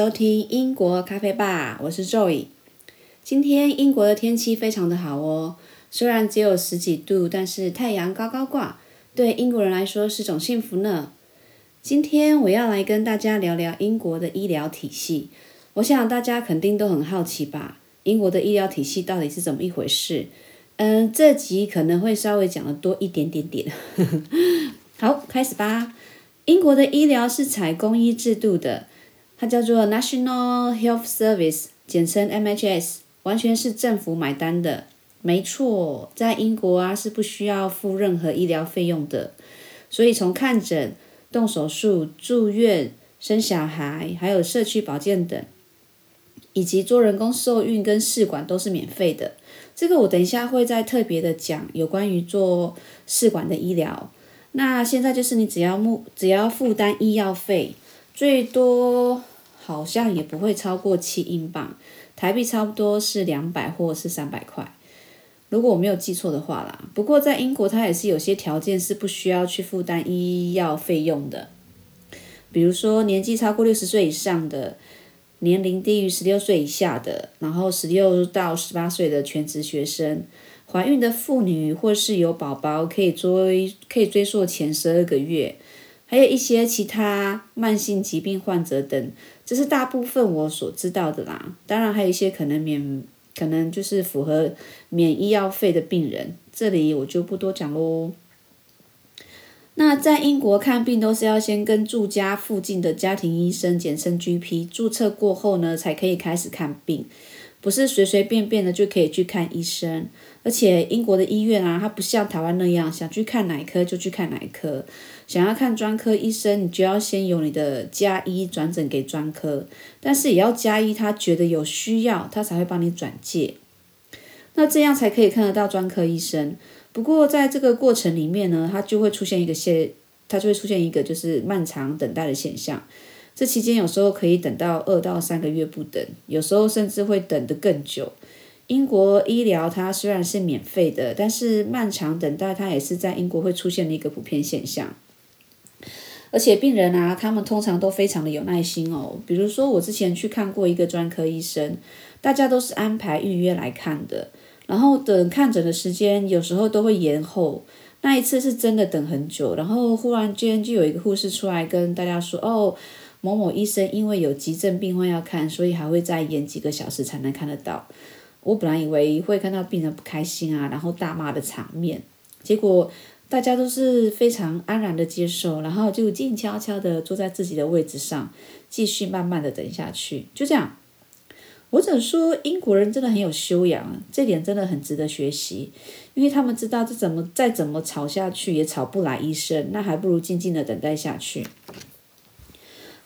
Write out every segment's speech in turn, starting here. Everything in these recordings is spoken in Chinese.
收听英国咖啡吧，我是 Joy。今天英国的天气非常的好哦，虽然只有十几度，但是太阳高高挂，对英国人来说是种幸福呢。今天我要来跟大家聊聊英国的医疗体系。我想大家肯定都很好奇吧，英国的医疗体系到底是怎么一回事？嗯，这集可能会稍微讲的多一点点点。好，开始吧。英国的医疗是采公医制度的，它叫做 National Health Service，简称 NHS，完全是政府买单的。没错，在英国啊是不需要付任何医疗费用的，所以从看诊、动手术、住院、生小孩，还有社区保健等，以及做人工受孕跟试管都是免费的。这个我等一下会再特别的讲有关于做试管的医疗。那现在就是你只要目只要负担医药费，最多好像也不会超过七英镑，台币差不多是两百或是三百块，如果我没有记错的话啦。不过在英国，它也是有些条件是不需要去负担医药费用的，比如说年纪超过六十岁以上的，年龄低于十六岁以下的，然后十六到十八岁的全职学生。怀孕的妇女或是有宝宝，可以追可以追溯前十二个月，还有一些其他慢性疾病患者等，这是大部分我所知道的啦。当然还有一些可能免，可能就是符合免医药费的病人，这里我就不多讲喽。那在英国看病都是要先跟住家附近的家庭医生，简称 GP 注册过后呢，才可以开始看病。不是随随便便的就可以去看医生，而且英国的医院啊，它不像台湾那样，想去看哪科就去看哪科，想要看专科医生，你就要先由你的家医转诊给专科，但是也要家医他觉得有需要，他才会帮你转介，那这样才可以看得到专科医生。不过在这个过程里面呢，它就会出现一个现，它就会出现一个就是漫长等待的现象。这期间有时候可以等到二到三个月不等，有时候甚至会等得更久。英国医疗它虽然是免费的，但是漫长等待它也是在英国会出现的一个普遍现象。而且病人啊，他们通常都非常的有耐心哦。比如说我之前去看过一个专科医生，大家都是安排预约来看的，然后等看诊的时间有时候都会延后。那一次是真的等很久，然后忽然间就有一个护士出来跟大家说：“哦。”某某医生因为有急症病患要看，所以还会再延几个小时才能看得到。我本来以为会看到病人不开心啊，然后大骂的场面，结果大家都是非常安然的接受，然后就静悄悄的坐在自己的位置上，继续慢慢的等下去。就这样，我只能说英国人真的很有修养，这点真的很值得学习，因为他们知道这怎么再怎么吵下去也吵不来医生，那还不如静静的等待下去。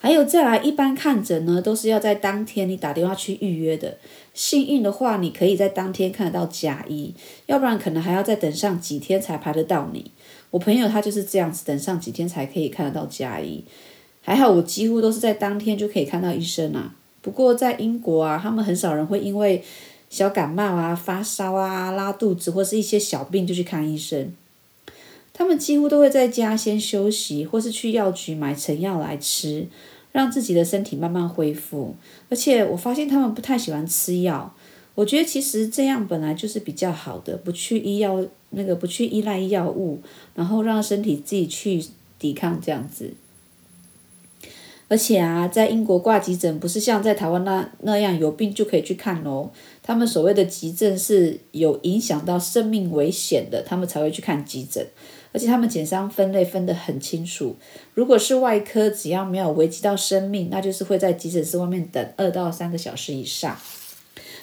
还有再来，一般看诊呢，都是要在当天你打电话去预约的。幸运的话，你可以在当天看得到假医，要不然可能还要再等上几天才排得到你。我朋友他就是这样子，等上几天才可以看得到假医。还好我几乎都是在当天就可以看到医生啊。不过在英国啊，他们很少人会因为小感冒啊、发烧啊、拉肚子或是一些小病就去看医生。他们几乎都会在家先休息，或是去药局买成药来吃。让自己的身体慢慢恢复，而且我发现他们不太喜欢吃药。我觉得其实这样本来就是比较好的，不去医药那个不去依赖药物，然后让身体自己去抵抗这样子。而且啊，在英国挂急诊不是像在台湾那那样有病就可以去看哦。他们所谓的急症是有影响到生命危险的，他们才会去看急诊。而且他们减伤分类分得很清楚，如果是外科，只要没有危及到生命，那就是会在急诊室外面等二到三个小时以上。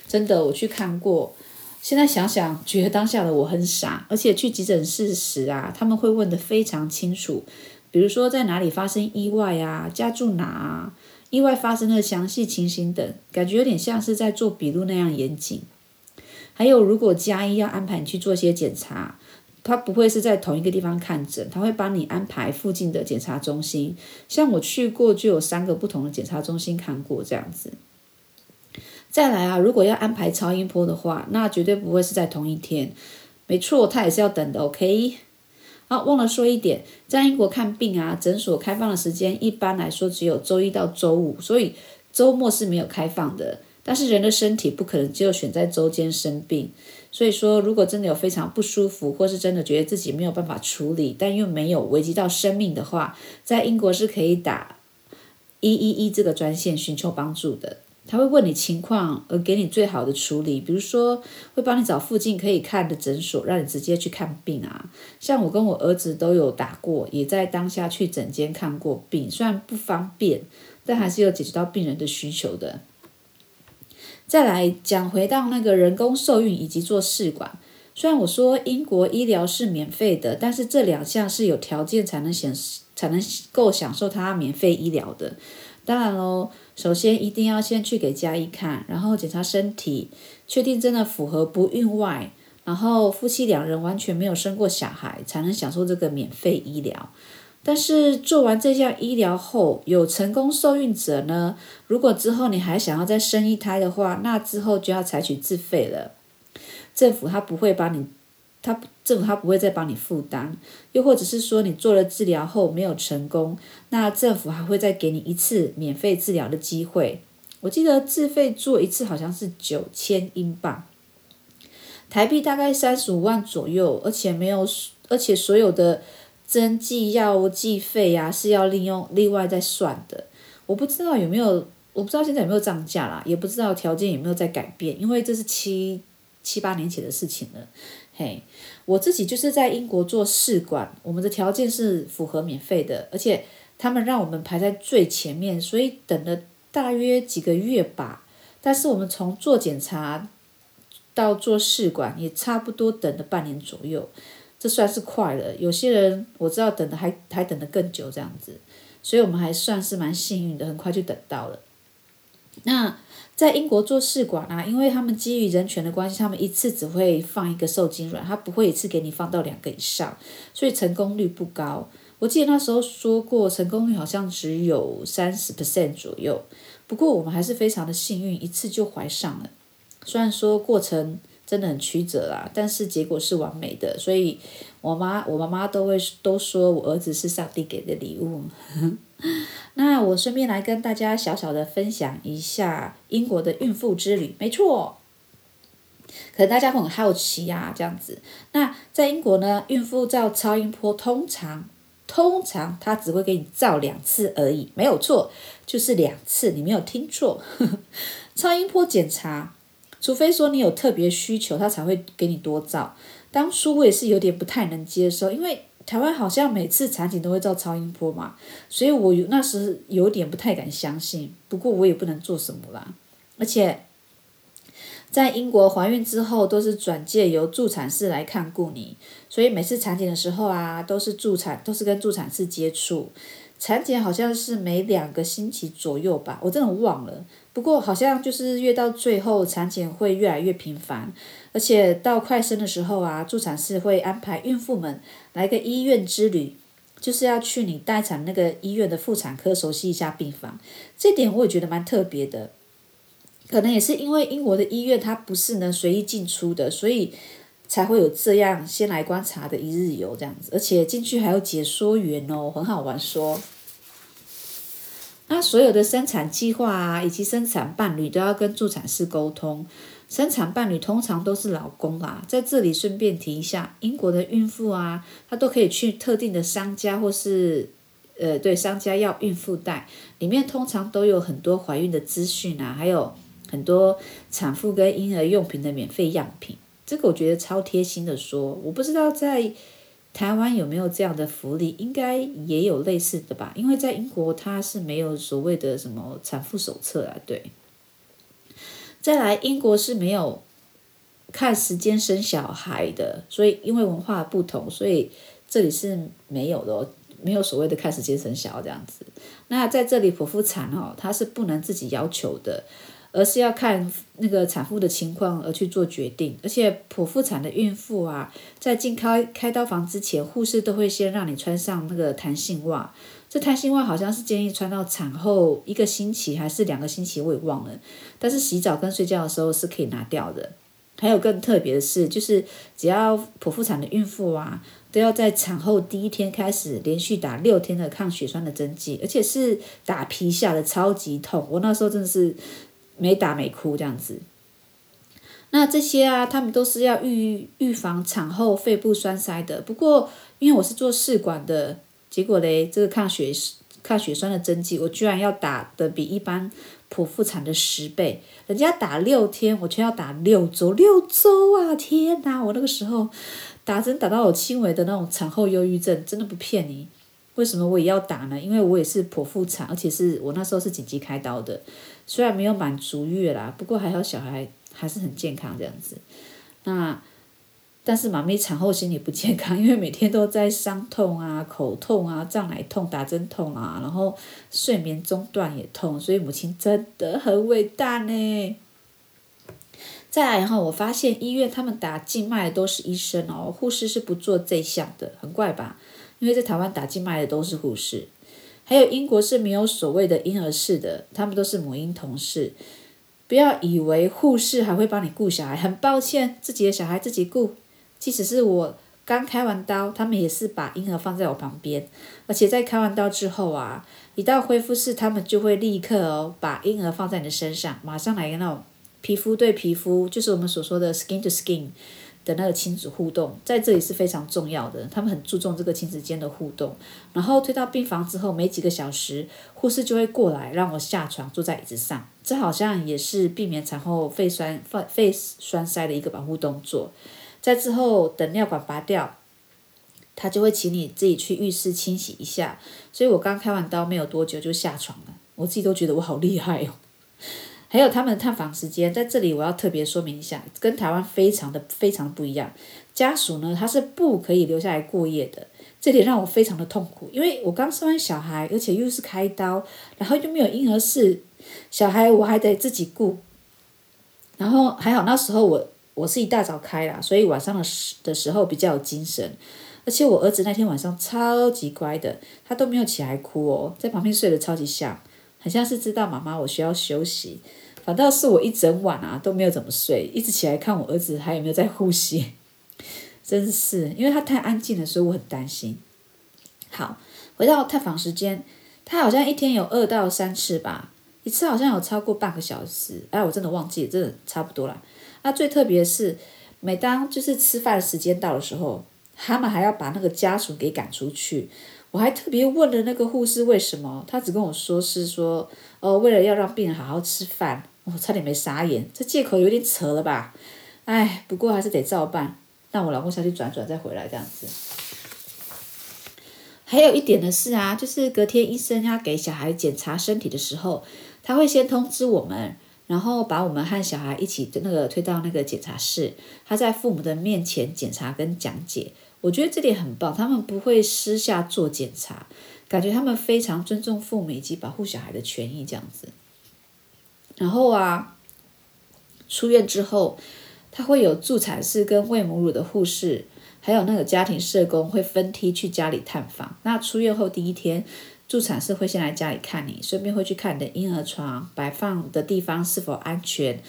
真的，我去看过，现在想想，觉得当下的我很傻。而且去急诊室时啊，他们会问得非常清楚，比如说在哪里发生意外啊，家住哪啊，意外发生的详细情形等，感觉有点像是在做笔录那样严谨。还有，如果家医要安排你去做些检查。他不会是在同一个地方看诊，他会帮你安排附近的检查中心。像我去过，就有三个不同的检查中心看过这样子。再来啊，如果要安排超音波的话，那绝对不会是在同一天。没错，他也是要等的。OK。好，忘了说一点，在英国看病啊，诊所开放的时间一般来说只有周一到周五，所以周末是没有开放的。但是人的身体不可能只有选在周间生病，所以说如果真的有非常不舒服，或是真的觉得自己没有办法处理，但又没有危及到生命的话，在英国是可以打一一一这个专线寻求帮助的。他会问你情况，而给你最好的处理。比如说，会帮你找附近可以看的诊所，让你直接去看病啊。像我跟我儿子都有打过，也在当下去诊间看过病。虽然不方便，但还是有解决到病人的需求的。再来讲回到那个人工受孕以及做试管。虽然我说英国医疗是免费的，但是这两项是有条件才能显才能够享受它免费医疗的。当然喽，首先一定要先去给家医看，然后检查身体，确定真的符合不孕外，然后夫妻两人完全没有生过小孩，才能享受这个免费医疗。但是做完这项医疗后，有成功受孕者呢，如果之后你还想要再生一胎的话，那之后就要采取自费了。政府他不会把你。他政府他不会再帮你负担，又或者是说你做了治疗后没有成功，那政府还会再给你一次免费治疗的机会。我记得自费做一次好像是九千英镑，台币大概三十五万左右，而且没有，而且所有的针剂药剂费呀是要利用另外再算的。我不知道有没有，我不知道现在有没有涨价啦，也不知道条件有没有在改变，因为这是七七八年前的事情了。嘿，我自己就是在英国做试管，我们的条件是符合免费的，而且他们让我们排在最前面，所以等了大约几个月吧。但是我们从做检查到做试管也差不多等了半年左右，这算是快了。有些人我知道等的还还等得更久这样子，所以我们还算是蛮幸运的，很快就等到了。那。在英国做试管啊，因为他们基于人权的关系，他们一次只会放一个受精卵，他不会一次给你放到两个以上，所以成功率不高。我记得那时候说过，成功率好像只有三十 percent 左右。不过我们还是非常的幸运，一次就怀上了。虽然说过程真的很曲折啦，但是结果是完美的。所以我妈、我妈妈都会都说我儿子是上帝给的礼物。那我顺便来跟大家小小的分享一下英国的孕妇之旅。没错，可能大家会很好奇呀，这样子。那在英国呢，孕妇照超音波通常通常它只会给你照两次而已，没有错，就是两次，你没有听错。超音波检查，除非说你有特别需求，他才会给你多照。当初我也是有点不太能接受，因为。台湾好像每次产检都会照超音波嘛，所以我有那时有点不太敢相信。不过我也不能做什么啦。而且在英国怀孕之后都是转介由助产士来看顾你，所以每次产检的时候啊，都是助产都是跟助产士接触。产检好像是每两个星期左右吧，我真的忘了。不过好像就是越到最后产检会越来越频繁，而且到快生的时候啊，助产士会安排孕妇们来个医院之旅，就是要去你待产那个医院的妇产科熟悉一下病房。这点我也觉得蛮特别的，可能也是因为英国的医院它不是能随意进出的，所以才会有这样先来观察的一日游这样子，而且进去还有解说员哦，很好玩说。那所有的生产计划啊，以及生产伴侣都要跟助产士沟通。生产伴侣通常都是老公啦。在这里顺便提一下，英国的孕妇啊，她都可以去特定的商家或是呃，对商家要孕妇袋，里面通常都有很多怀孕的资讯啊，还有很多产妇跟婴儿用品的免费样品。这个我觉得超贴心的说，我不知道在。台湾有没有这样的福利？应该也有类似的吧，因为在英国它是没有所谓的什么产妇手册啊。对，再来英国是没有看时间生小孩的，所以因为文化不同，所以这里是没有的，没有所谓的看时间生小孩这样子。那在这里剖腹产哦，它是不能自己要求的。而是要看那个产妇的情况而去做决定，而且剖腹产的孕妇啊，在进开开刀房之前，护士都会先让你穿上那个弹性袜。这弹性袜好像是建议穿到产后一个星期还是两个星期，我也忘了。但是洗澡跟睡觉的时候是可以拿掉的。还有更特别的是，就是只要剖腹产的孕妇啊，都要在产后第一天开始连续打六天的抗血栓的针剂，而且是打皮下的，超级痛。我那时候真的是没打没哭这样子。那这些啊，他们都是要预预防产后肺部栓塞的。不过因为我是做试管的，结果嘞，这个抗血抗血栓的针剂，我居然要打的比一般。剖腹产的十倍，人家打六天，我却要打六周，六周啊！天哪，我那个时候打针打到有轻微的那种产后忧郁症，真的不骗你。为什么我也要打呢？因为我也是剖腹产，而且是我那时候是紧急开刀的，虽然没有满足月啦，不过还好小孩还是很健康这样子。那。但是妈咪产后心理不健康，因为每天都在伤痛啊、口痛啊、胀奶痛、打针痛啊，然后睡眠中断也痛，所以母亲真的很伟大呢。再来，然后我发现医院他们打静脉都是医生哦，护士是不做这项的，很怪吧？因为在台湾打静脉的都是护士，还有英国是没有所谓的婴儿室的，他们都是母婴同事。不要以为护士还会帮你顾小孩，很抱歉，自己的小孩自己顾。即使是我刚开完刀，他们也是把婴儿放在我旁边，而且在开完刀之后啊，一到恢复室，他们就会立刻哦把婴儿放在你的身上，马上来个那种皮肤对皮肤，就是我们所说的 skin to skin 的那个亲子互动，在这里是非常重要的，他们很注重这个亲子间的互动。然后推到病房之后，没几个小时，护士就会过来让我下床坐在椅子上，这好像也是避免产后肺栓肺肺栓塞的一个保护动作。在之后等尿管拔掉，他就会请你自己去浴室清洗一下。所以我刚开完刀没有多久就下床了，我自己都觉得我好厉害哦。还有他们的探访时间，在这里我要特别说明一下，跟台湾非常的非常不一样。家属呢，他是不可以留下来过夜的，这点让我非常的痛苦，因为我刚生完小孩，而且又是开刀，然后又没有婴儿室，小孩我还得自己顾。然后还好那时候我。我是一大早开啦，所以晚上的时的时候比较有精神，而且我儿子那天晚上超级乖的，他都没有起来哭哦，在旁边睡得超级香，很像是知道妈妈我需要休息。反倒是我一整晚啊都没有怎么睡，一直起来看我儿子还有没有在呼吸，真是因为他太安静了，所以我很担心。好，回到探访时间，他好像一天有二到三次吧，一次好像有超过半个小时，哎，我真的忘记，真的差不多了。那最特别是，每当就是吃饭时间到的时候，他们还要把那个家属给赶出去。我还特别问了那个护士为什么，他只跟我说是说，呃，为了要让病人好好吃饭。我差点没傻眼，这借口有点扯了吧？哎，不过还是得照办。让我老公下去转转再回来这样子。还有一点的是啊，就是隔天医生要给小孩检查身体的时候，他会先通知我们。然后把我们和小孩一起那个推到那个检查室，他在父母的面前检查跟讲解，我觉得这点很棒。他们不会私下做检查，感觉他们非常尊重父母以及保护小孩的权益这样子。然后啊，出院之后，他会有助产士跟喂母乳的护士，还有那个家庭社工会分梯去家里探访。那出院后第一天。助产士会先来家里看你，顺便会去看你的婴儿床摆放的地方是否安全，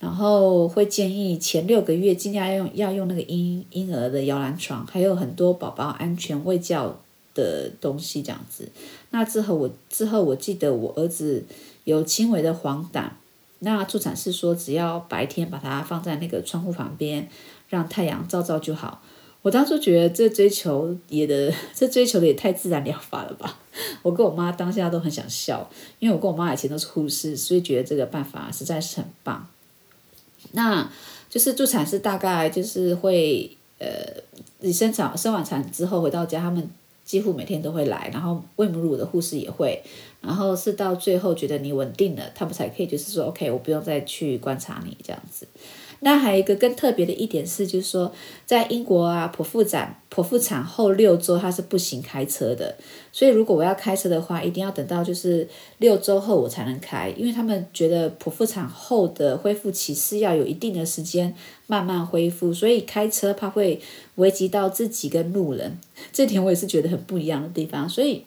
然后会建议前六个月尽量要用要用那个婴婴儿的摇篮床，还有很多宝宝安全喂教的东西这样子。那之后我之后我记得我儿子有轻微的黄疸，那助产士说只要白天把它放在那个窗户旁边，让太阳照照就好。我当初觉得这追求也的，这追求的也太自然疗法了吧！我跟我妈当下都很想笑，因为我跟我妈以前都是护士，所以觉得这个办法实在是很棒。那就是助产士大概就是会，呃，你生产生完产之后回到家，他们几乎每天都会来，然后喂母乳的护士也会，然后是到最后觉得你稳定了，他们才可以就是说，OK，我不用再去观察你这样子。那还有一个更特别的一点是，就是说，在英国啊，剖腹产剖腹产后六周它是不行开车的，所以如果我要开车的话，一定要等到就是六周后我才能开，因为他们觉得剖腹产后的恢复期是要有一定的时间慢慢恢复，所以开车怕会危及到自己跟路人，这点我也是觉得很不一样的地方，所以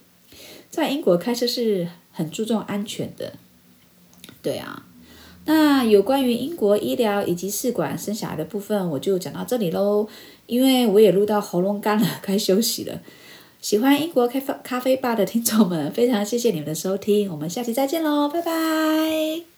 在英国开车是很注重安全的，对啊。那有关于英国医疗以及试管生小孩的部分，我就讲到这里喽。因为我也录到喉咙干了，该休息了。喜欢英国咖啡咖啡吧的听众们，非常谢谢你们的收听，我们下期再见喽，拜拜。